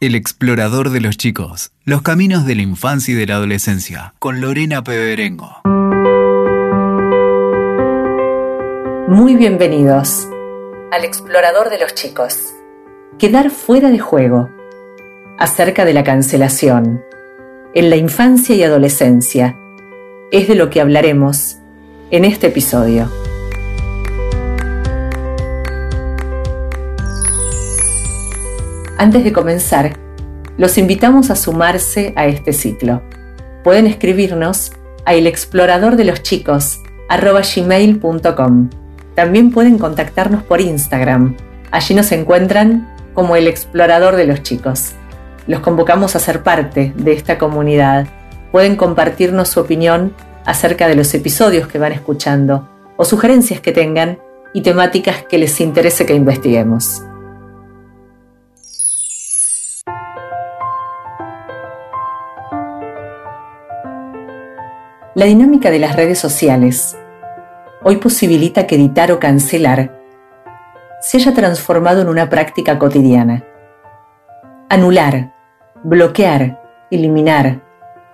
El explorador de los chicos. Los caminos de la infancia y de la adolescencia. Con Lorena Peberengo. Muy bienvenidos al explorador de los chicos. Quedar fuera de juego. Acerca de la cancelación. En la infancia y adolescencia. Es de lo que hablaremos en este episodio. Antes de comenzar, los invitamos a sumarse a este ciclo. Pueden escribirnos a elexploradordeloschicos.com. También pueden contactarnos por Instagram. Allí nos encuentran como el explorador de los chicos. Los convocamos a ser parte de esta comunidad. Pueden compartirnos su opinión acerca de los episodios que van escuchando o sugerencias que tengan y temáticas que les interese que investiguemos. La dinámica de las redes sociales hoy posibilita que editar o cancelar se haya transformado en una práctica cotidiana. Anular, bloquear, eliminar,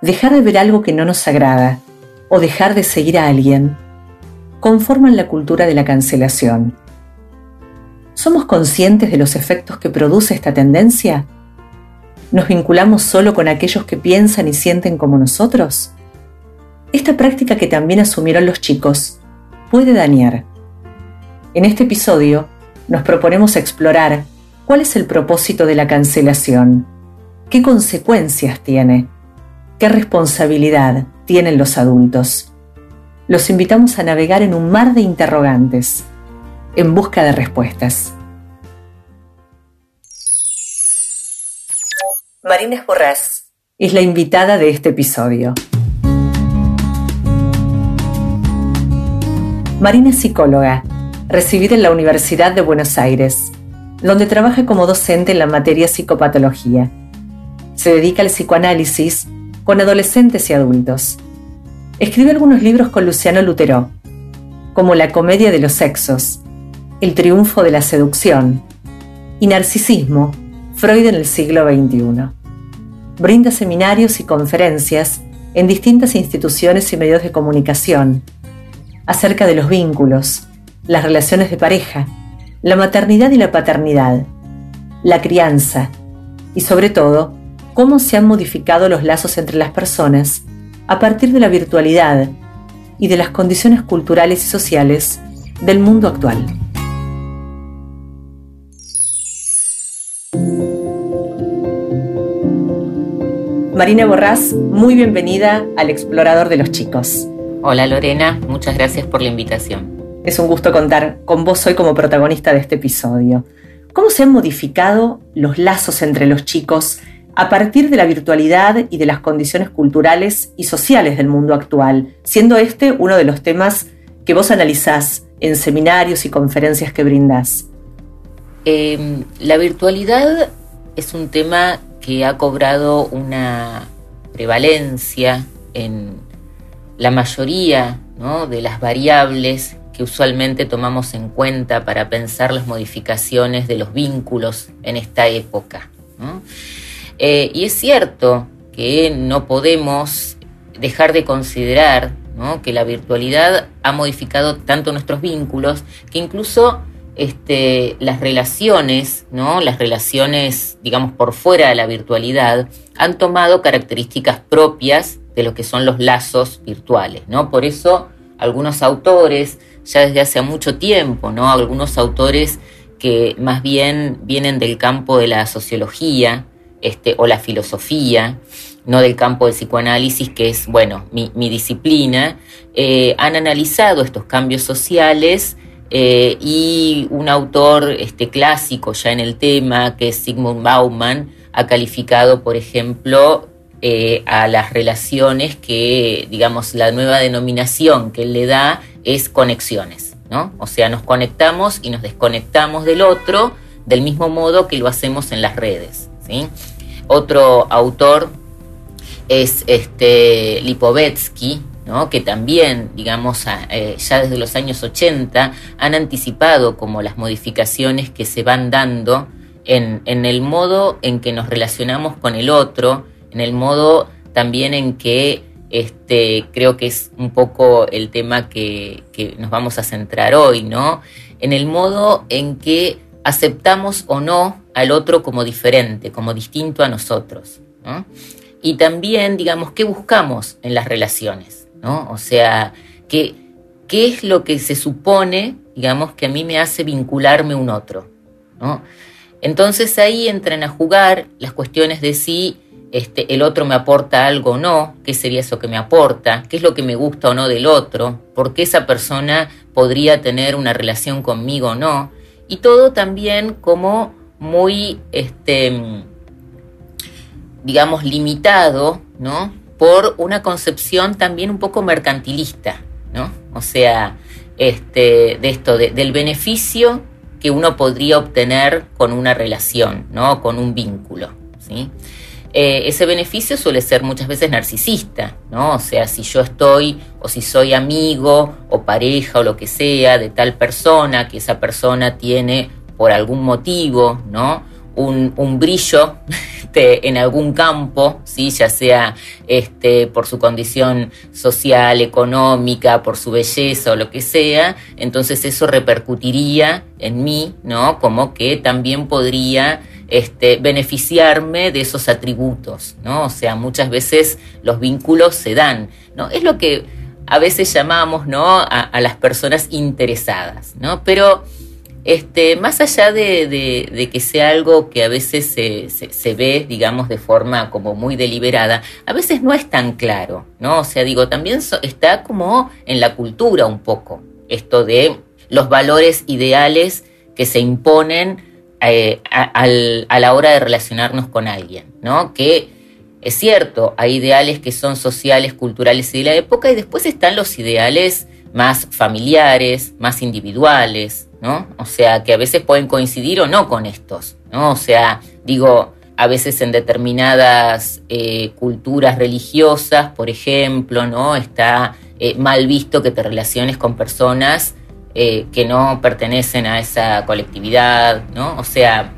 dejar de ver algo que no nos agrada o dejar de seguir a alguien conforman la cultura de la cancelación. ¿Somos conscientes de los efectos que produce esta tendencia? ¿Nos vinculamos solo con aquellos que piensan y sienten como nosotros? Esta práctica que también asumieron los chicos puede dañar. En este episodio nos proponemos explorar cuál es el propósito de la cancelación, qué consecuencias tiene, qué responsabilidad tienen los adultos. Los invitamos a navegar en un mar de interrogantes, en busca de respuestas. Marina Esborrás es la invitada de este episodio. Marina es psicóloga, recibida en la Universidad de Buenos Aires, donde trabaja como docente en la materia psicopatología. Se dedica al psicoanálisis con adolescentes y adultos. Escribe algunos libros con Luciano Lutero, como La comedia de los sexos, El triunfo de la seducción y Narcisismo, Freud en el siglo XXI. Brinda seminarios y conferencias en distintas instituciones y medios de comunicación, acerca de los vínculos, las relaciones de pareja, la maternidad y la paternidad, la crianza y sobre todo, cómo se han modificado los lazos entre las personas a partir de la virtualidad y de las condiciones culturales y sociales del mundo actual. Marina Borrás, muy bienvenida al Explorador de los Chicos. Hola Lorena, muchas gracias por la invitación. Es un gusto contar con vos hoy como protagonista de este episodio. ¿Cómo se han modificado los lazos entre los chicos a partir de la virtualidad y de las condiciones culturales y sociales del mundo actual, siendo este uno de los temas que vos analizás en seminarios y conferencias que brindás? Em, la virtualidad es un tema que ha cobrado una prevalencia en la mayoría de las variables que usualmente tomamos en cuenta para pensar las modificaciones de los vínculos en esta época. Eh, y es cierto que no podemos dejar de considerar que la virtualidad ha modificado tanto nuestros vínculos que incluso este, las relaciones, ¿no? las relaciones, digamos, por fuera de la virtualidad, han tomado características propias de lo que son los lazos virtuales, ¿no? Por eso algunos autores, ya desde hace mucho tiempo, ¿no? Algunos autores que más bien vienen del campo de la sociología este, o la filosofía, no del campo del psicoanálisis, que es, bueno, mi, disciplina, eh, han analizado estos cambios sociales eh, y un autor este, clásico ya en el tema, que es Sigmund Bauman, ha calificado, por ejemplo, eh, a las relaciones que, digamos, la nueva denominación que él le da es conexiones, ¿no? O sea, nos conectamos y nos desconectamos del otro del mismo modo que lo hacemos en las redes, ¿sí? Otro autor es este Lipovetsky, ¿no? que también, digamos, eh, ya desde los años 80 han anticipado como las modificaciones que se van dando en, el modo en que nos relacionamos con el otro, en el modo también en que este, creo que es un poco el tema que, nos vamos a centrar hoy, ¿no? En el modo en que aceptamos o no al otro como diferente, como distinto a nosotros, Y también, digamos, qué buscamos en las relaciones, ¿no? O sea, qué, qué es lo que se supone, digamos, que a mí me hace vincularme un otro, ¿no? Entonces ahí entran a jugar las cuestiones de si este, el otro me aporta algo o no, qué sería eso que me aporta, qué es lo que me gusta o no del otro, por qué esa persona podría tener una relación conmigo o no, y todo también como muy, este, digamos, limitado, ¿no? Por una concepción también un poco mercantilista, ¿no? O sea, este, de esto, del beneficio que uno podría obtener con una relación, ¿no? Con un vínculo, ¿sí? Eh, ese beneficio suele ser muchas veces narcisista, ¿no? O sea, si yo estoy o si soy amigo o pareja o lo que sea de tal persona, que esa persona tiene por algún motivo, ¿no? un, brillo este, en algún campo, ¿sí? ya sea este, por su condición social, económica, por su belleza o lo que sea, entonces eso repercutiría en mí, ¿no? Como que también podría este, beneficiarme de esos atributos, ¿no? O sea, muchas veces los vínculos se dan, ¿no? Es lo que a veces llamamos, ¿no? A, las personas interesadas, ¿no? Pero este, más allá de, que sea algo que a veces se, ve, digamos, de forma como muy deliberada, a veces no es tan claro, ¿no? O sea, digo, también está como en la cultura un poco, esto de los valores ideales que se imponen eh, a, la hora de relacionarnos con alguien, ¿no? Que es cierto, hay ideales que son sociales, culturales y de la época, y después están los ideales más familiares, más individuales, ¿no? O sea, que a veces pueden coincidir o no con estos, ¿no? O sea, digo, a veces en determinadas eh, culturas religiosas, por ejemplo, ¿no? Está eh, mal visto que te relaciones con personas eh, que no pertenecen a esa colectividad, ¿no? O sea,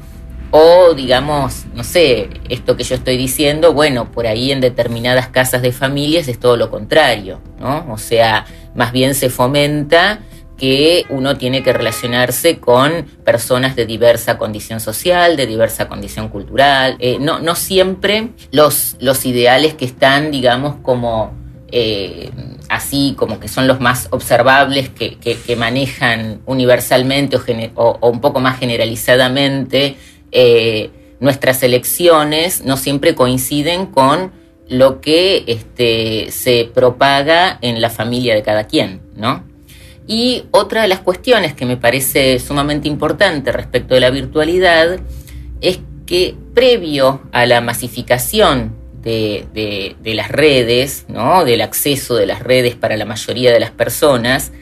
o digamos, no sé, esto que yo estoy diciendo, bueno, por ahí en determinadas casas de familias es todo lo contrario, ¿no? O sea, más bien se fomenta que uno tiene que relacionarse con personas de diversa condición social, de diversa condición cultural. Eh, no, no siempre los, los ideales que están, digamos, como eh, así, como que son los más observables, que, manejan universalmente o, un poco más generalizadamente eh, nuestras elecciones, no siempre coinciden con lo que este, se propaga en la familia de cada quien, ¿no? Y otra de las cuestiones que me parece sumamente importante respecto de la virtualidad es que previo a la masificación de, las redes, ¿no? del acceso de las redes para la mayoría de las personas,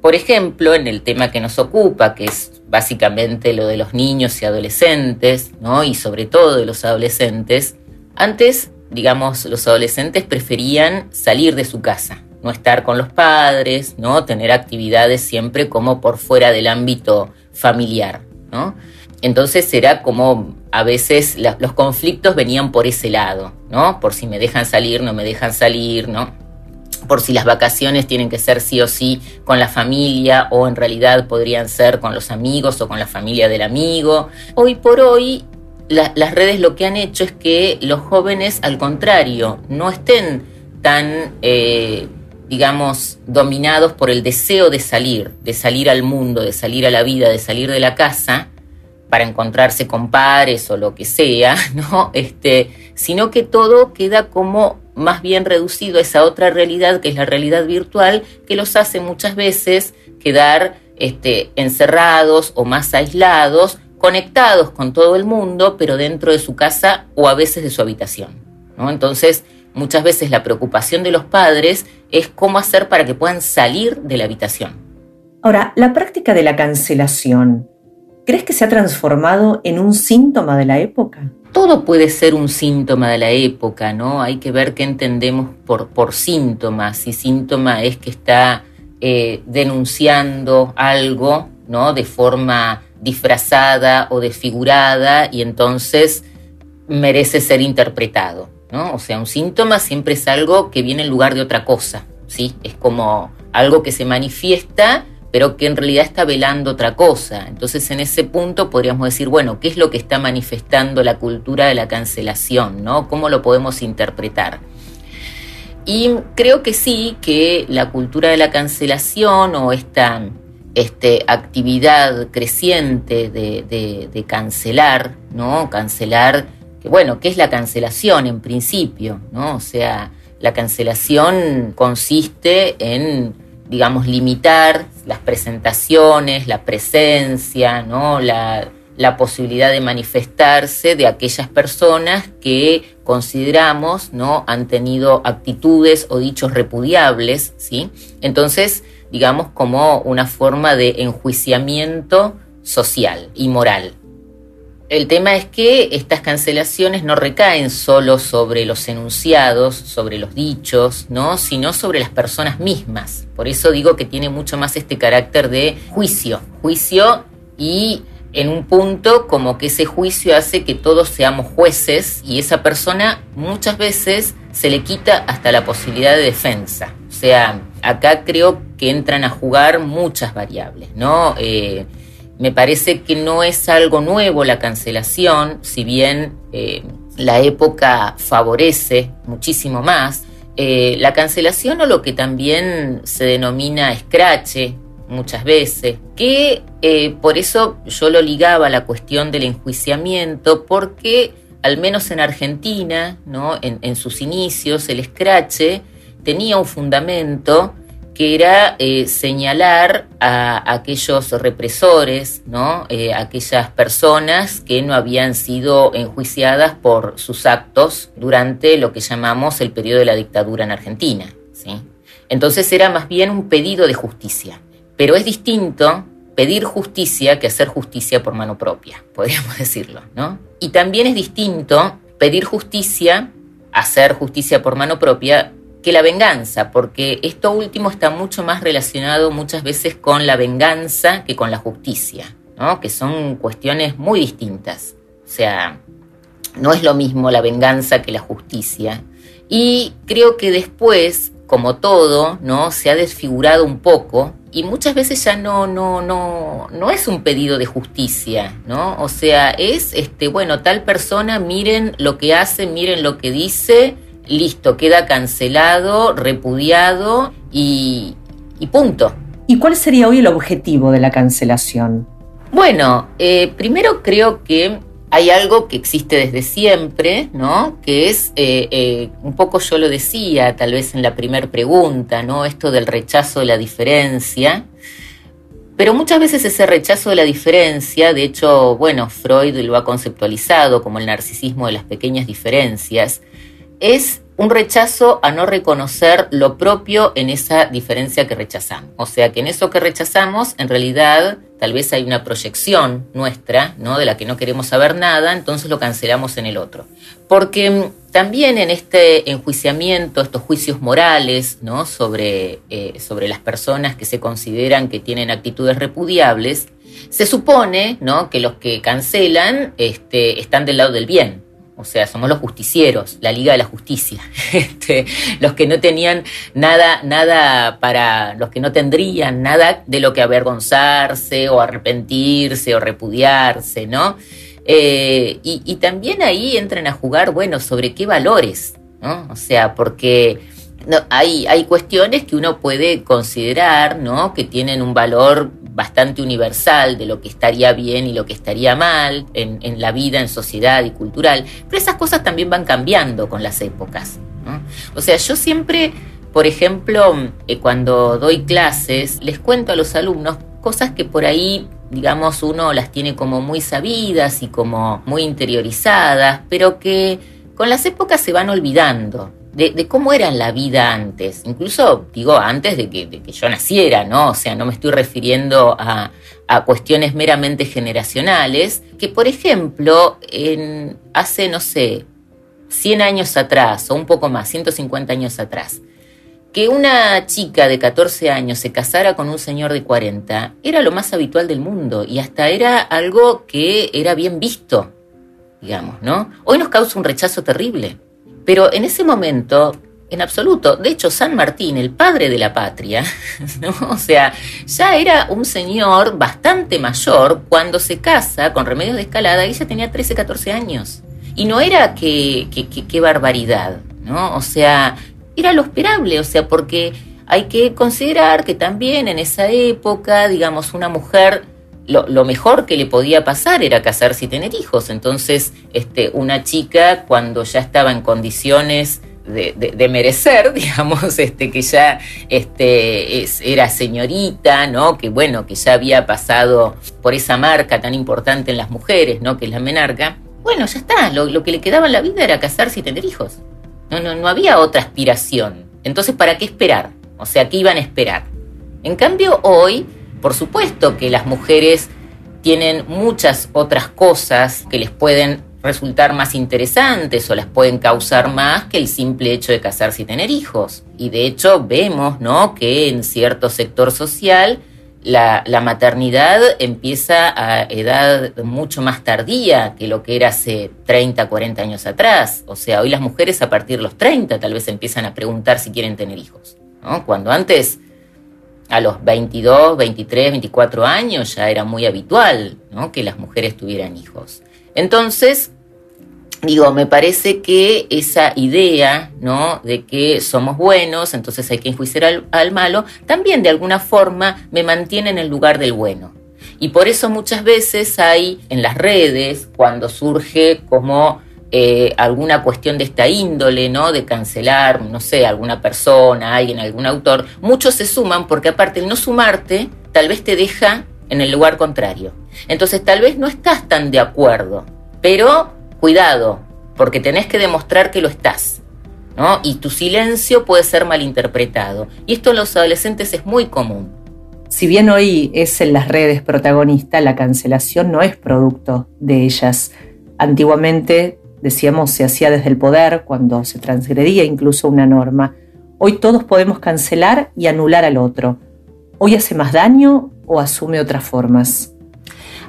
por ejemplo, en el tema que nos ocupa, que es básicamente lo de los niños y adolescentes, ¿no? y sobre todo de los adolescentes, antes digamos, los adolescentes preferían salir de su casa, no estar con los padres, ¿no? Tener actividades siempre como por fuera del ámbito familiar, ¿no? Entonces era como a veces los conflictos venían por ese lado, ¿no? Por si me dejan salir, no me dejan salir, ¿no? Por si las vacaciones tienen que ser sí o sí con la familia o en realidad podrían ser con los amigos o con la familia del amigo. Hoy por hoy las redes lo que han hecho es que los jóvenes, al contrario, no estén tan, eh, digamos, dominados por el deseo de salir, de salir al mundo, de salir a la vida, de salir de la casa para encontrarse con pares o lo que sea, ¿no? Este, sino que todo queda como más bien reducido a esa otra realidad que es la realidad virtual que los hace muchas veces quedar este, encerrados o más aislados conectados con todo el mundo, pero dentro de su casa o a veces de su habitación. ¿no? Entonces, muchas veces la preocupación de los padres es cómo hacer para que puedan salir de la habitación. Ahora, la práctica de la cancelación, ¿crees que se ha transformado en un síntoma de la época? Todo puede ser un síntoma de la época, ¿no? Hay que ver qué entendemos por, síntoma. Si síntoma es que está eh, denunciando algo, ¿no? De forma disfrazada o desfigurada y entonces merece ser interpretado. ¿no? O sea, un síntoma siempre es algo que viene en lugar de otra cosa. ¿sí? Es como algo que se manifiesta pero que en realidad está velando otra cosa. Entonces en ese punto podríamos decir, bueno, ¿qué es lo que está manifestando la cultura de la cancelación? ¿no? ¿Cómo lo podemos interpretar? Y creo que sí, que la cultura de la cancelación o esta este, actividad creciente de, cancelar, ¿no? Cancelar, que bueno, ¿qué es la cancelación en principio? ¿no? O sea, la cancelación consiste en, digamos, limitar las presentaciones, la presencia, ¿no? La, la posibilidad de manifestarse de aquellas personas que consideramos no han tenido actitudes o dichos repudiables, ¿sí? Entonces, digamos como una forma de enjuiciamiento social y moral. El tema es que estas cancelaciones no recaen solo sobre los enunciados, sobre los dichos, ¿no? sino sobre las personas mismas. Por eso digo que tiene mucho más este carácter de juicio, juicio y en un punto como que ese juicio hace que todos seamos jueces y esa persona muchas veces se le quita hasta la posibilidad de defensa. O sea, acá creo que entran a jugar muchas variables, ¿no? Eh, me parece que no es algo nuevo la cancelación, si bien eh, la época favorece muchísimo más. Eh, la cancelación o lo que también se denomina escrache muchas veces, que eh, por eso yo lo ligaba a la cuestión del enjuiciamiento, porque al menos en Argentina, ¿no? en, sus inicios, el escrache tenía un fundamento que era eh, señalar a, aquellos represores, ¿no? Eh, aquellas personas que no habían sido enjuiciadas por sus actos durante lo que llamamos el periodo de la dictadura en Argentina. ¿sí? Entonces era más bien un pedido de justicia. Pero es distinto pedir justicia que hacer justicia por mano propia, podríamos decirlo, ¿no? Y también es distinto pedir justicia, hacer justicia por mano propia, que la venganza, porque esto último está mucho más relacionado muchas veces con la venganza que con la justicia, ¿no? Que son cuestiones muy distintas. O sea, no es lo mismo la venganza que la justicia. Y creo que después, como todo, ¿no? Se ha desfigurado un poco y muchas veces ya no, no, no, no es un pedido de justicia, ¿no? O sea, es, este, bueno, tal persona, miren lo que hace, miren lo que dice, listo, queda cancelado, repudiado y, y punto. ¿Y cuál sería hoy el objetivo de la cancelación? Bueno, eh, primero creo que hay algo que existe desde siempre, ¿no? Que es, eh, eh, un poco yo lo decía, tal vez en la primera pregunta, ¿no? Esto del rechazo de la diferencia. Pero muchas veces ese rechazo de la diferencia, de hecho, bueno, Freud lo ha conceptualizado como el narcisismo de las pequeñas diferencias, es un rechazo a no reconocer lo propio en esa diferencia que rechazamos. O sea que en eso que rechazamos, en realidad, tal vez hay una proyección nuestra, ¿no? De la que no queremos saber nada, entonces lo cancelamos en el otro. Porque mm, también en este enjuiciamiento, estos juicios morales, ¿no? Sobre, eh, sobre las personas que se consideran que tienen actitudes repudiables, se supone, ¿no? Que los que cancelan este, están del lado del bien, o sea, somos los justicieros, la Liga de la Justicia. Este, los que no tenían nada, nada para, los que no tendrían nada de lo que avergonzarse o arrepentirse o repudiarse, ¿no? Eh, y, también ahí entran a jugar, bueno, sobre qué valores, ¿no? O sea, porque hay, hay cuestiones que uno puede considerar, ¿no? Que tienen un valor bastante universal de lo que estaría bien y lo que estaría mal en, la vida, en sociedad y cultural, pero esas cosas también van cambiando con las épocas. O sea, yo siempre, por ejemplo, eh, cuando doy clases, les cuento a los alumnos cosas que por ahí digamos, uno las tiene como muy sabidas y como muy interiorizadas, pero que con las épocas se van olvidando de, cómo era la vida antes, incluso digo antes de que, yo naciera, ¿no? O sea, no me estoy refiriendo a, cuestiones meramente generacionales, que por ejemplo, en, hace, no sé, 100 años atrás o un poco más, 150 años atrás, que una chica de 14 años se casara con un señor de 40 era lo más habitual del mundo y hasta era algo que era bien visto, digamos, ¿no? Hoy nos causa un rechazo terrible, pero en ese momento, en absoluto, de hecho San Martín, el padre de la patria, ¿no? O sea, ya era un señor bastante mayor cuando se casa con Remedios de Escalada ella tenía 13, 14 años. Y no era que, qué barbaridad, ¿no? O sea, era lo esperable, o sea, porque hay que considerar que también en esa época, digamos, una mujer lo, mejor que le podía pasar era casarse y tener hijos. Entonces, este, una chica cuando ya estaba en condiciones de, merecer, digamos, este, que ya este, era señorita, ¿no? Que bueno, que ya había pasado por esa marca tan importante en las mujeres, ¿no? Que es la menarca. Bueno, ya está, lo, lo que le quedaba en la vida era casarse y tener hijos. No, no, no había otra aspiración. Entonces, ¿para qué esperar? O sea, ¿qué iban a esperar? En cambio, hoy, por supuesto que las mujeres tienen muchas otras cosas que les pueden resultar más interesantes o las pueden causar más que el simple hecho de casarse y tener hijos. Y de hecho vemos, ¿no? que en cierto sector social la, maternidad empieza a edad mucho más tardía que lo que era hace 30, 40 años atrás. O sea, hoy las mujeres a partir de los 30 tal vez empiezan a preguntar si quieren tener hijos. ¿no? Cuando antes, a los 22, 23, 24 años, ya era muy habitual ¿no? que las mujeres tuvieran hijos. Entonces, digo, me parece que esa idea, ¿no? De que somos buenos, entonces hay que enjuiciar al, malo, también de alguna forma me mantiene en el lugar del bueno. Y por eso muchas veces hay en las redes, cuando surge como eh, alguna cuestión de esta índole, ¿no? De cancelar, no sé, alguna persona, alguien, algún autor, muchos se suman porque aparte el no sumarte tal vez te deja en el lugar contrario. Entonces tal vez no estás tan de acuerdo, pero cuidado, porque tenés que demostrar que lo estás. ¿no? Y tu silencio puede ser malinterpretado. Y esto en los adolescentes es muy común. Si bien hoy es en las redes protagonista, la cancelación no es producto de ellas. Antiguamente, decíamos, se hacía desde el poder, cuando se transgredía incluso una norma. Hoy todos podemos cancelar y anular al otro. ¿Hoy hace más daño o asume otras formas?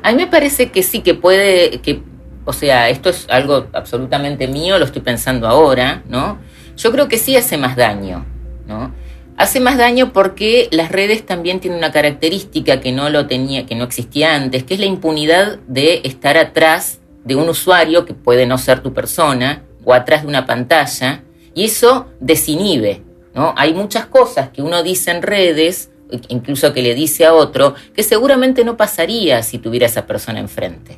A mí me parece que sí, que puede, que o sea, esto es algo absolutamente mío, lo estoy pensando ahora, ¿no? Yo creo que sí hace más daño, ¿no? Hace más daño porque las redes también tienen una característica que no lo tenía, que no existía antes, que es la impunidad de estar atrás de un usuario que puede no ser tu persona o atrás de una pantalla y eso desinhibe, ¿no? Hay muchas cosas que uno dice en redes, incluso que le dice a otro, que seguramente no pasaría si tuviera esa persona enfrente.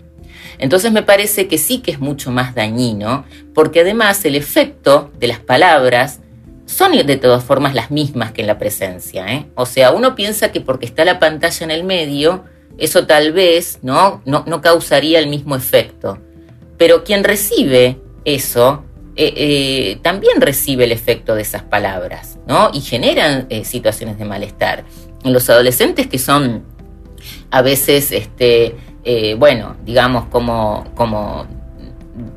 Entonces me parece que sí que es mucho más dañino, porque además el efecto de las palabras son de todas formas las mismas que en la presencia. ¿eh? O sea, uno piensa que porque está la pantalla en el medio, eso tal vez no, no, causaría el mismo efecto. Pero quien recibe eso eh, eh, también recibe el efecto de esas palabras, ¿no? Y generan situaciones de malestar. En los adolescentes que son a veces este, eh, bueno, digamos, como, como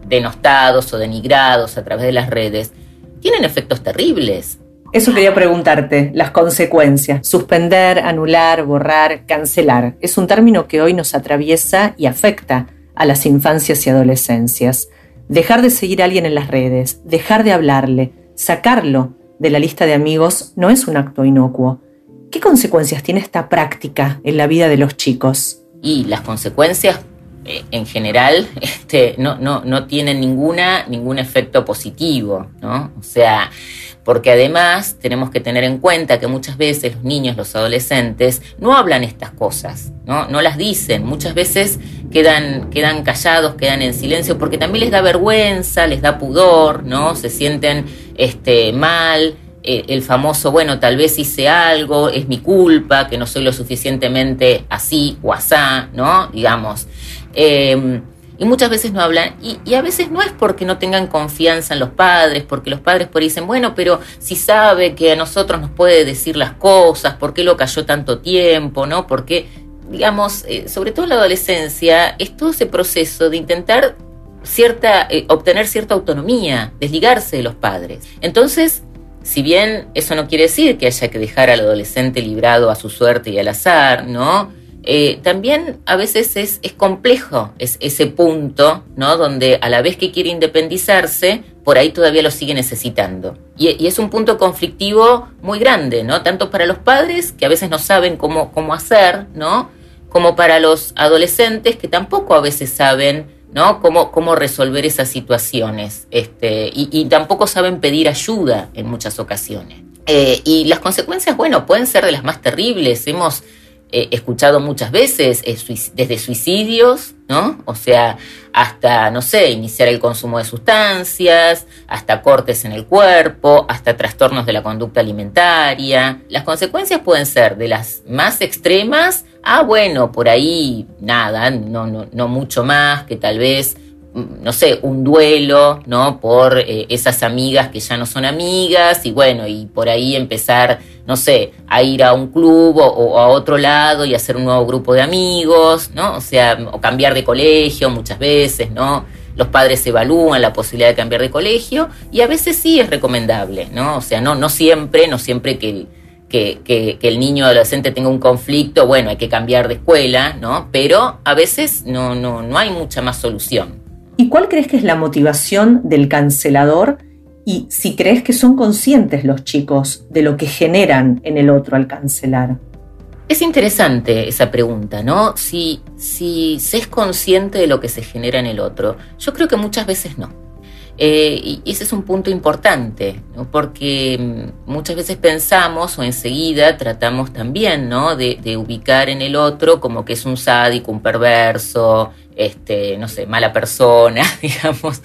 denostados o denigrados a través de las redes, tienen efectos terribles. Eso quería preguntarte, las consecuencias. Suspender, anular, borrar, cancelar. Es un término que hoy nos atraviesa y afecta a las infancias y adolescencias. Dejar de seguir a alguien en las redes, dejar de hablarle, sacarlo de la lista de amigos no es un acto inocuo. ¿Qué consecuencias tiene esta práctica en la vida de los chicos? y las consecuencias eh, en general este, no, tienen ningún efecto positivo, ¿no? O sea, porque además tenemos que tener en cuenta que muchas veces los niños, los adolescentes, no hablan estas cosas, ¿no? No las dicen, muchas veces quedan, quedan callados, quedan en silencio, porque también les da vergüenza, les da pudor, ¿no? Se sienten este, mal, eh, el famoso, bueno, tal vez hice algo, es mi culpa, que no soy lo suficientemente así o asá, ¿no? Digamos. Em, y muchas veces no hablan, y, a veces no es porque no tengan confianza en los padres, porque los padres por dicen, bueno, pero si sabe que a nosotros nos puede decir las cosas, ¿por qué lo cayó tanto tiempo, no? Porque, digamos, eh, sobre todo en la adolescencia, es todo ese proceso de intentar cierta, eh, obtener cierta autonomía, desligarse de los padres. Entonces, si bien eso no quiere decir que haya que dejar al adolescente librado a su suerte y al azar, ¿no? Eh, también a veces es, complejo es, ese punto, ¿no? Donde a la vez que quiere independizarse, por ahí todavía lo sigue necesitando. Y, es un punto conflictivo muy grande, ¿no? Tanto para los padres, que a veces no saben cómo, cómo hacer, ¿no? Como para los adolescentes, que tampoco a veces saben ¿no? Cómo, cómo resolver esas situaciones. Este, y, tampoco saben pedir ayuda en muchas ocasiones. Eh, y las consecuencias, bueno, pueden ser de las más terribles. Hemos eh, escuchado muchas veces, desde suicidios, ¿no? O sea, hasta, no sé, iniciar el consumo de sustancias, hasta cortes en el cuerpo, hasta trastornos de la conducta alimentaria. Las consecuencias pueden ser de las más extremas Ah, bueno, por ahí nada, no, no, no mucho más, que tal vez, mm, no sé, un duelo, ¿no? Por eh, esas amigas que ya no son amigas y bueno, y por ahí empezar, no sé, a ir a un club o, a otro lado y hacer un nuevo grupo de amigos, ¿no? O sea, o cambiar de colegio muchas veces, ¿no? Los padres evalúan la posibilidad de cambiar de colegio y a veces sí es recomendable, ¿no? O sea, no, no siempre, no siempre que que, el niño adolescente tenga un conflicto, bueno, hay que cambiar de escuela, ¿no? Pero a veces no, no, no hay mucha más solución. ¿Y cuál crees que es la motivación del cancelador? Y si crees que son conscientes los chicos de lo que generan en el otro al cancelar. Es interesante esa pregunta, ¿no? Si, si se es consciente de lo que se genera en el otro. Yo creo que muchas veces no. Eh, y ese es un punto importante, porque mm, muchas veces pensamos o enseguida tratamos también ¿no? de, ubicar en el otro como que es un sádico, un perverso, este, no sé, mala persona, digamos.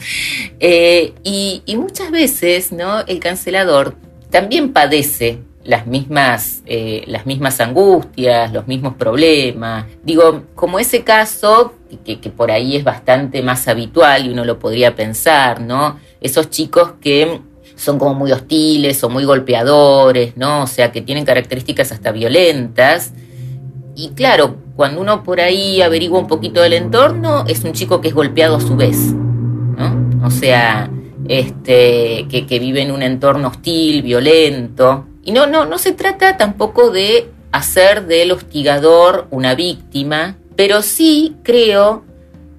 Eh, y, muchas veces ¿no? el cancelador también padece las mismas, eh, las mismas angustias, los mismos problemas. Digo, como ese caso, que, por ahí es bastante más habitual y uno lo podría pensar, ¿no? Esos chicos que son como muy hostiles o muy golpeadores, ¿no? O sea, que tienen características hasta violentas. Y claro, cuando uno por ahí averigua un poquito del entorno, es un chico que es golpeado a su vez, ¿no? O sea, este, que, vive en un entorno hostil, violento. Y no, no, no se trata tampoco de hacer del hostigador una víctima, pero sí creo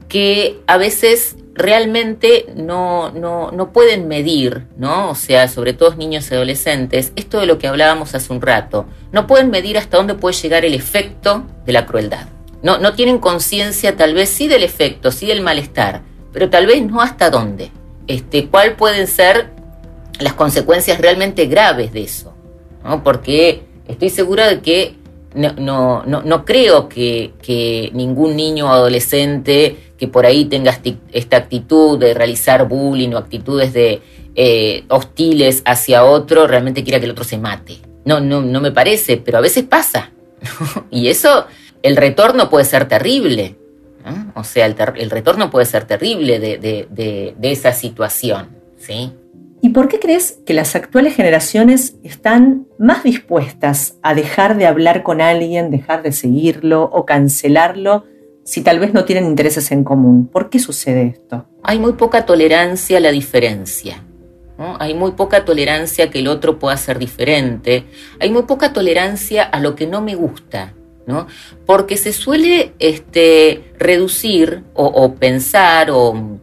que a veces realmente no, no, no, pueden medir, ¿no? O sea, sobre todo niños y adolescentes, esto de lo que hablábamos hace un rato, no pueden medir hasta dónde puede llegar el efecto de la crueldad. No, no tienen conciencia tal vez sí del efecto, sí del malestar, pero tal vez no hasta dónde. Este, ¿Cuál pueden ser las consecuencias realmente graves de eso? porque estoy segura de que no, no, no, creo que, ningún niño o adolescente que por ahí tenga esta actitud de realizar bullying o actitudes de eh, hostiles hacia otro realmente quiera que el otro se mate. No, no, no me parece, pero a veces pasa. y eso, el retorno puede ser terrible. O sea, el, retorno puede ser terrible de, de, de esa situación. ¿sí? ¿Y por qué crees que las actuales generaciones están más dispuestas a dejar de hablar con alguien, dejar de seguirlo o cancelarlo si tal vez no tienen intereses en común? ¿Por qué sucede esto? Hay muy poca tolerancia a la diferencia. Hay muy poca tolerancia a que el otro pueda ser diferente. Hay muy poca tolerancia a lo que no me gusta. ¿no? Porque se suele este, reducir o, pensar o,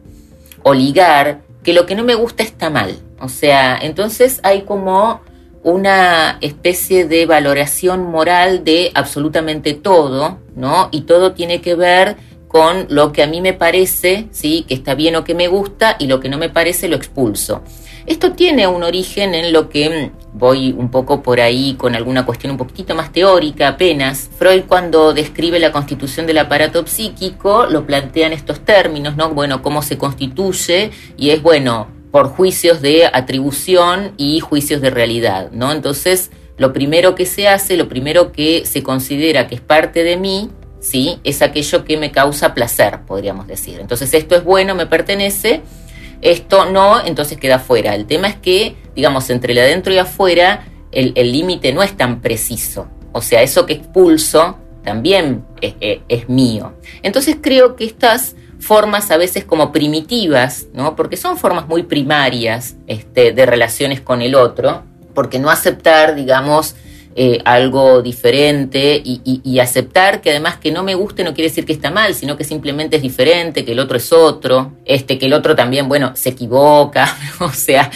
o ligar que lo que no me gusta está mal. O sea, entonces hay como una especie de valoración moral de absolutamente todo, ¿no? Y todo tiene que ver con lo que a mí me parece, ¿sí? Que está bien o que me gusta y lo que no me parece lo expulso. Esto tiene un origen en lo que mm, voy un poco por ahí con alguna cuestión un poquito más teórica apenas. Freud cuando describe la constitución del aparato psíquico lo plantea en estos términos, ¿no? Bueno, cómo se constituye y es bueno, por juicios de atribución y juicios de realidad, ¿no? Entonces, lo primero que se hace, lo primero que se considera que es parte de mí, ¿sí? Es aquello que me causa placer, podríamos decir. Entonces, esto es bueno, me pertenece, esto no, entonces queda fuera. El tema es que, digamos, entre el adentro y afuera, el límite no es tan preciso. O sea, eso que expulso también es, es mío. Entonces, creo que estas formas a veces como primitivas, ¿no? porque son formas muy primarias este, de relaciones con el otro, porque no aceptar, digamos, eh, algo diferente y, aceptar que además que no me guste no quiere decir que está mal, sino que simplemente es diferente, que el otro es otro, este, que el otro también, bueno, se equivoca, o sea,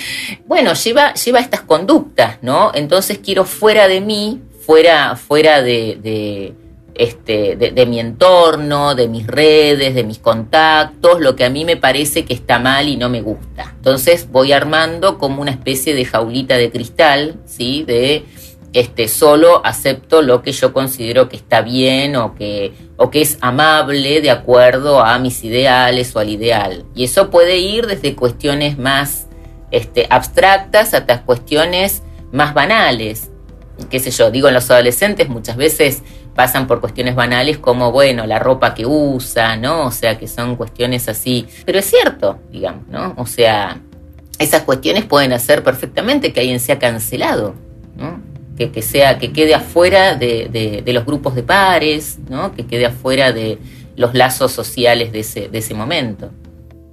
bueno, lleva, lleva estas conductas, ¿no? Entonces quiero fuera de mí, fuera, fuera de, este, de, mi entorno, de mis redes, de mis contactos, lo que a mí me parece que está mal y no me gusta. Entonces voy armando como una especie de jaulita de cristal, ¿sí? De este, solo acepto lo que yo considero que está bien o que, o que es amable de acuerdo a mis ideales o al ideal. Y eso puede ir desde cuestiones más este, abstractas hasta cuestiones más banales. Qué sé yo, digo, en los adolescentes muchas veces pasan por cuestiones banales como, bueno, la ropa que usa, ¿no? O sea, que son cuestiones así. Pero es cierto, digamos, ¿no? O sea, esas cuestiones pueden hacer perfectamente que alguien sea cancelado, ¿no? que, sea, que quede afuera de, los grupos de pares, ¿no? que quede afuera de los lazos sociales de ese, de ese momento.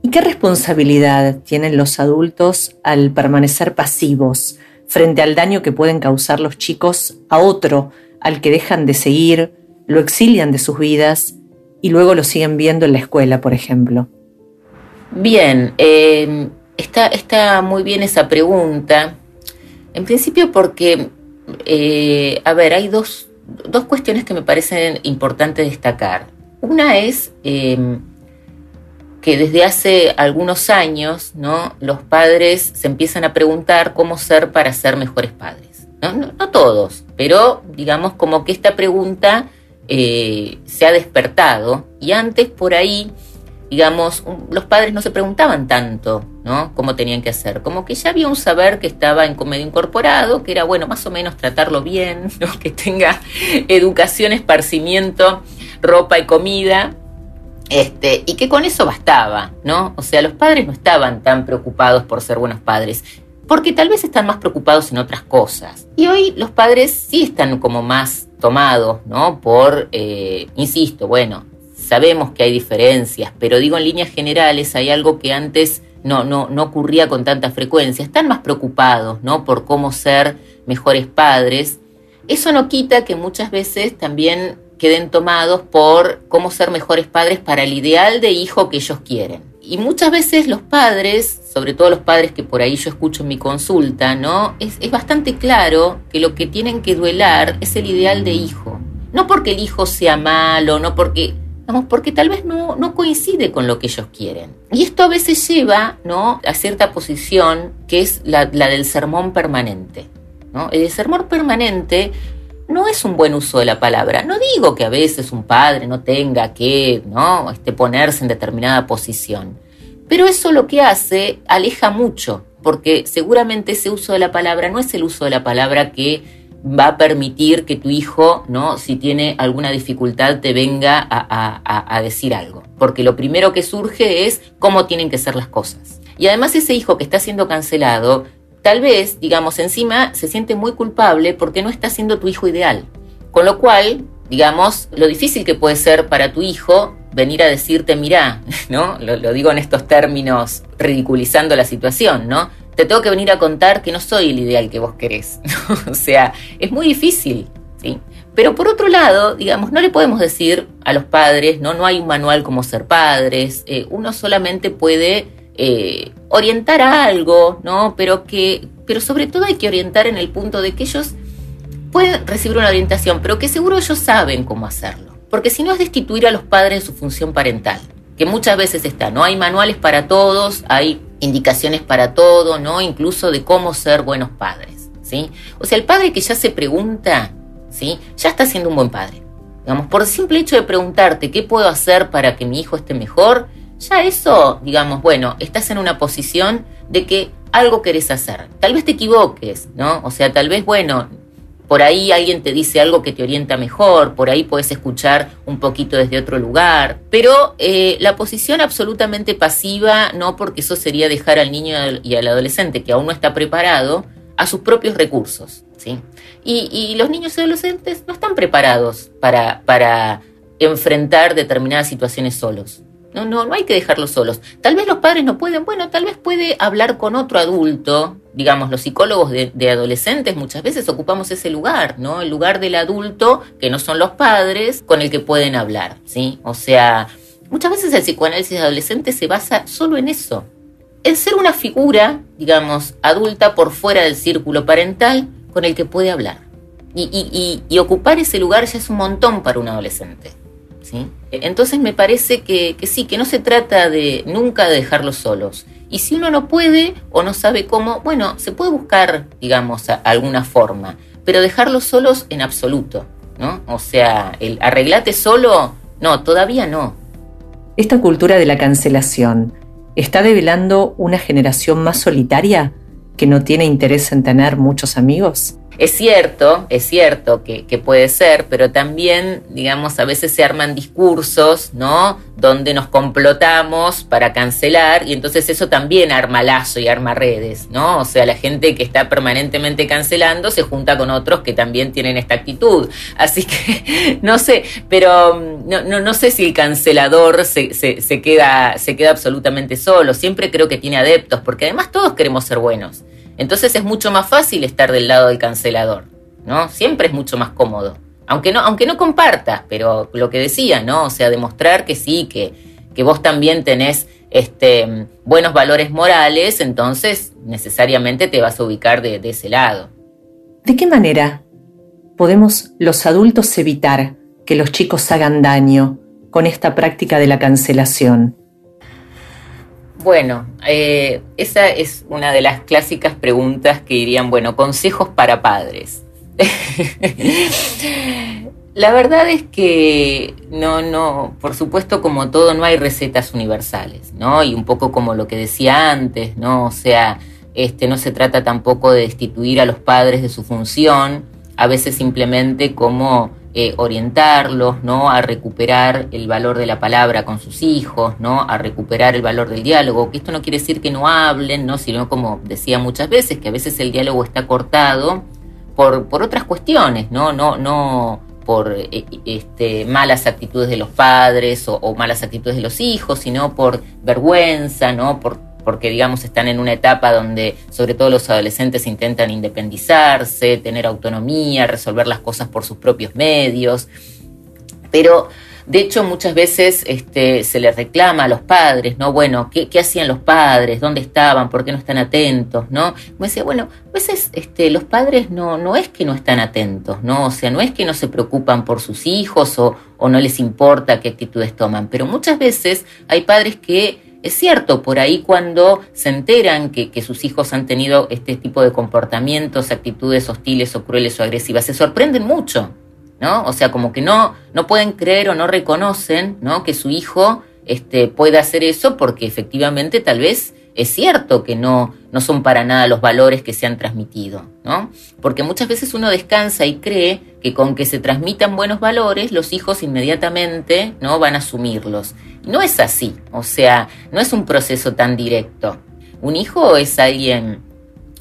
¿Y qué responsabilidad tienen los adultos al permanecer pasivos frente al daño que pueden causar los chicos a otro, al que dejan de seguir, lo exilian de sus vidas y luego lo siguen viendo en la escuela, por ejemplo? Bien, eh, está, muy bien esa pregunta. En principio porque eh, a ver, hay dos, cuestiones que me parecen importantes destacar. Una es em, que desde hace algunos años, ¿no? Los padres se empiezan a preguntar cómo ser para ser mejores padres. No, todos, pero digamos como que esta pregunta eh, se ha despertado y antes por ahí digamos, los padres no se preguntaban tanto, ¿no? Cómo tenían que hacer. Como que ya había un saber que estaba en medio incorporado, que era, bueno, más o menos tratarlo bien, ¿no? Que tenga educación, esparcimiento, ropa y comida. Este, y que con eso bastaba, ¿no? O sea, los padres no estaban tan preocupados por ser buenos padres, porque tal vez están más preocupados en otras cosas. Y hoy los padres sí están como más tomados, ¿no? Por, eh, insisto, bueno, Sabemos que hay diferencias, pero digo en líneas generales hay algo que antes no, no, no ocurría con tanta frecuencia. Están más preocupados ¿no? por cómo ser mejores padres. Eso no quita que muchas veces también queden tomados por cómo ser mejores padres para el ideal de hijo que ellos quieren. Y muchas veces los padres, sobre todo los padres que por ahí yo escucho en mi consulta, ¿no? Es, es bastante claro que lo que tienen que duelar es el ideal de hijo. No porque el hijo sea malo, no porque porque tal vez no, coincide con lo que ellos quieren. Y esto a veces lleva ¿no? a cierta posición que es la, del sermón permanente. ¿no? El sermón permanente no es un buen uso de la palabra. No digo que a veces un padre no tenga que ¿no? Este, ponerse en determinada posición, pero eso lo que hace aleja mucho, porque seguramente ese uso de la palabra no es el uso de la palabra que va a permitir que tu hijo, ¿no? Si tiene alguna dificultad, te venga a, decir algo. Porque lo primero que surge es cómo tienen que ser las cosas. Y además ese hijo que está siendo cancelado, tal vez, digamos, encima se siente muy culpable porque no está siendo tu hijo ideal. Con lo cual, digamos, lo difícil que puede ser para tu hijo venir a decirte, mirá, ¿no? Lo, digo en estos términos ridiculizando la situación, ¿no? te tengo que venir a contar que no soy el ideal que vos querés. o sea, es muy difícil, ¿sí? Pero por otro lado, digamos, no le podemos decir a los padres, no, no hay un manual como ser padres, eh, uno solamente puede eh, orientar a algo, ¿no? Pero que, pero sobre todo hay que orientar en el punto de que ellos pueden recibir una orientación, pero que seguro ellos saben cómo hacerlo. Porque si no es destituir a los padres de su función parental, que muchas veces está, ¿no? Hay manuales para todos, hay indicaciones para todo, ¿no? Incluso de cómo ser buenos padres, ¿sí? O sea, el padre que ya se pregunta, ¿sí? Ya está siendo un buen padre. Digamos, por el simple hecho de preguntarte qué puedo hacer para que mi hijo esté mejor, ya eso, digamos, bueno, estás en una posición de que algo querés hacer. Tal vez te equivoques, ¿no? O sea, tal vez, bueno, por ahí alguien te dice algo que te orienta mejor, por ahí puedes escuchar un poquito desde otro lugar, pero eh, la posición absolutamente pasiva, no porque eso sería dejar al niño y al adolescente que aún no está preparado a sus propios recursos, ¿sí? Y, los niños y adolescentes no están preparados para, para enfrentar determinadas situaciones solos. No, no, no hay que dejarlos solos. Tal vez los padres no pueden, bueno, tal vez puede hablar con otro adulto. Digamos, los psicólogos de, adolescentes muchas veces ocupamos ese lugar, ¿no? El lugar del adulto, que no son los padres, con el que pueden hablar, ¿sí? O sea, muchas veces el psicoanálisis de adolescentes se basa solo en eso. En ser una figura, digamos, adulta por fuera del círculo parental con el que puede hablar. Y, y, y, y ocupar ese lugar ya es un montón para un adolescente. Entonces me parece que, sí, que no se trata de nunca de dejarlos solos. Y si uno no puede o no sabe cómo, bueno, se puede buscar, digamos, alguna forma, pero dejarlos solos en absoluto, ¿no? O sea, el solo, no, todavía no. Esta cultura de la cancelación está develando una generación más solitaria que no tiene interés en tener muchos amigos. Es cierto, es cierto que, puede ser, pero también, digamos, a veces se arman discursos, ¿no? Donde nos complotamos para cancelar y entonces eso también arma lazo y arma redes, ¿no? O sea, la gente que está permanentemente cancelando se junta con otros que también tienen esta actitud. Así que, no sé, pero mm, no, no, no sé si el cancelador se, se, se, queda, se queda absolutamente solo. Siempre creo que tiene adeptos, porque además todos queremos ser buenos. Entonces es mucho más fácil estar del lado del cancelador, ¿no? Siempre es mucho más cómodo. Aunque no, aunque no comparta, pero lo que decía, ¿no? O sea, demostrar que sí, que, que vos también tenés este, buenos valores morales, entonces necesariamente te vas a ubicar de ese lado. ¿De qué manera podemos los adultos evitar que los chicos hagan daño con esta práctica de la cancelación? Bueno, eh, esa es una de las clásicas preguntas que dirían, bueno, consejos para padres. La verdad es que no, no, por supuesto, como todo, no hay recetas universales, ¿no? Y un poco como lo que decía antes, ¿no? O sea, este, no se trata tampoco de destituir a los padres de su función, a veces simplemente como eh, orientarlos, ¿no? A recuperar el valor de la palabra con sus hijos, ¿no? A recuperar el valor del diálogo, que esto no quiere decir que no hablen, ¿no? Sino como decía muchas veces, que a veces el diálogo está cortado por, por otras cuestiones, ¿no? No, no por eh, este, malas actitudes de los padres o, o malas actitudes de los hijos, sino por vergüenza, ¿no? Por porque digamos están en una etapa donde sobre todo los adolescentes intentan independizarse, tener autonomía, resolver las cosas por sus propios medios, pero de hecho muchas veces este, se les reclama a los padres, ¿no? Bueno, ¿qué, hacían los padres? ¿Dónde estaban? ¿Por qué no están atentos? ¿No? Me decía, bueno, a veces este, los padres no, no es que no están atentos, ¿no? O sea, no es que no se preocupan por sus hijos o, o no les importa qué actitudes toman, pero muchas veces hay padres que es cierto, por ahí cuando se enteran que, sus hijos han tenido este tipo de comportamientos, actitudes hostiles o crueles o agresivas, se sorprenden mucho, ¿no? O sea, como que no, no pueden creer o no reconocen, ¿no? Que su hijo este, pueda hacer eso porque efectivamente tal vez es cierto que no, no son para nada los valores que se han transmitido, ¿no? Porque muchas veces uno descansa y cree que con que se transmitan buenos valores, los hijos inmediatamente ¿no? van a asumirlos. No es así, o sea, no es un proceso tan directo. Un hijo es alguien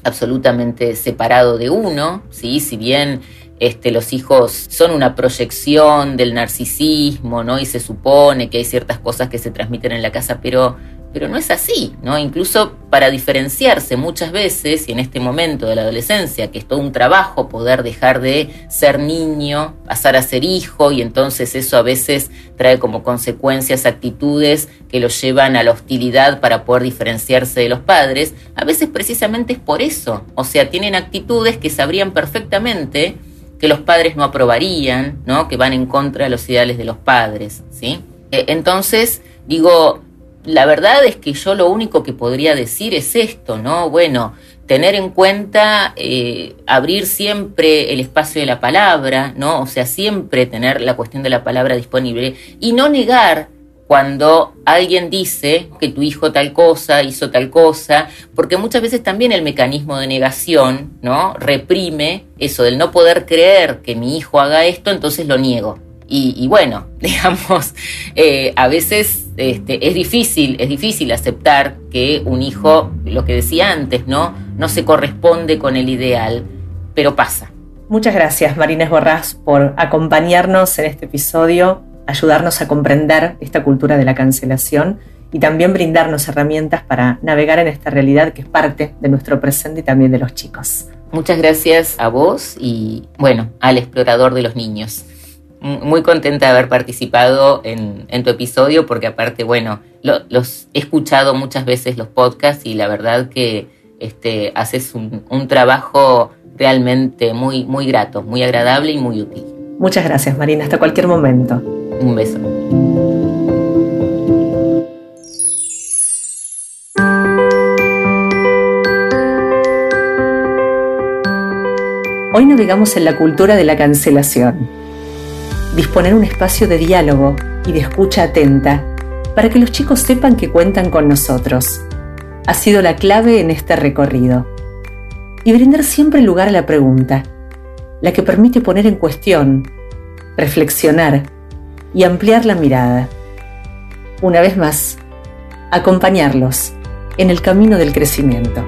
absolutamente separado de uno, ¿sí? Si bien este, los hijos son una proyección del narcisismo, ¿no? Y se supone que hay ciertas cosas que se transmiten en la casa, pero pero no es así, ¿no? Incluso para diferenciarse muchas veces, y en este momento de la adolescencia, que es todo un trabajo poder dejar de ser niño, pasar a ser hijo, y entonces eso a veces trae como consecuencias actitudes que los llevan a la hostilidad para poder diferenciarse de los padres, a veces precisamente es por eso, o sea, tienen actitudes que sabrían perfectamente que los padres no aprobarían, ¿no? Que van en contra de los ideales de los padres, ¿sí? E, entonces, digo, la verdad es que yo lo único que podría decir es esto, ¿no? Bueno, tener en cuenta, eh, abrir siempre el espacio de la palabra, ¿no? O sea, siempre tener la cuestión de la palabra disponible y no negar cuando alguien dice que tu hijo tal cosa, hizo tal cosa, porque muchas veces también el mecanismo de negación, ¿no? Reprime eso del no poder creer que mi hijo haga esto, entonces lo niego. Y, bueno, digamos, eh, a veces este, es difícil, es difícil aceptar que un hijo, lo que decía antes, ¿no? No se corresponde con el ideal, pero pasa. Muchas gracias, Marines Borrás, por acompañarnos en este episodio ayudarnos a comprender esta cultura de la cancelación y también brindarnos herramientas para navegar en esta realidad que es parte de nuestro presente y también de los chicos. Muchas gracias a vos y bueno, al explorador de los niños. Muy contenta de haber participado en, tu episodio porque aparte, bueno, los he escuchado muchas veces los podcasts y la verdad que este, haces un, un trabajo realmente muy, muy grato, muy agradable y muy útil. Muchas gracias Marina, hasta cualquier momento. Un beso. Hoy navegamos en la cultura de la cancelación. Disponer un espacio de diálogo y de escucha atenta para que los chicos sepan que cuentan con nosotros. Ha sido la clave en este recorrido. Y brindar siempre lugar a la pregunta, la que permite poner en cuestión, reflexionar y ampliar la mirada. Una vez más, acompañarlos en el camino del crecimiento.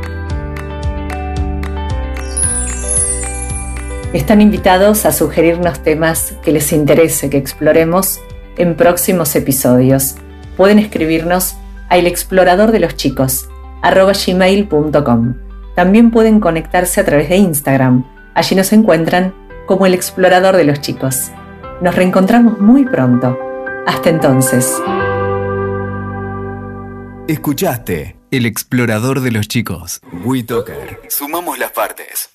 Están invitados a sugerirnos temas que les interese que exploremos en próximos episodios. Pueden escribirnos a elexploradordeloschicos@gmail.com. También pueden conectarse a través de Instagram. Allí nos encuentran como el explorador de los chicos. Nos reencontramos muy pronto. Hasta entonces. Escuchaste El explorador de los chicos. WeToker. Sumamos las partes.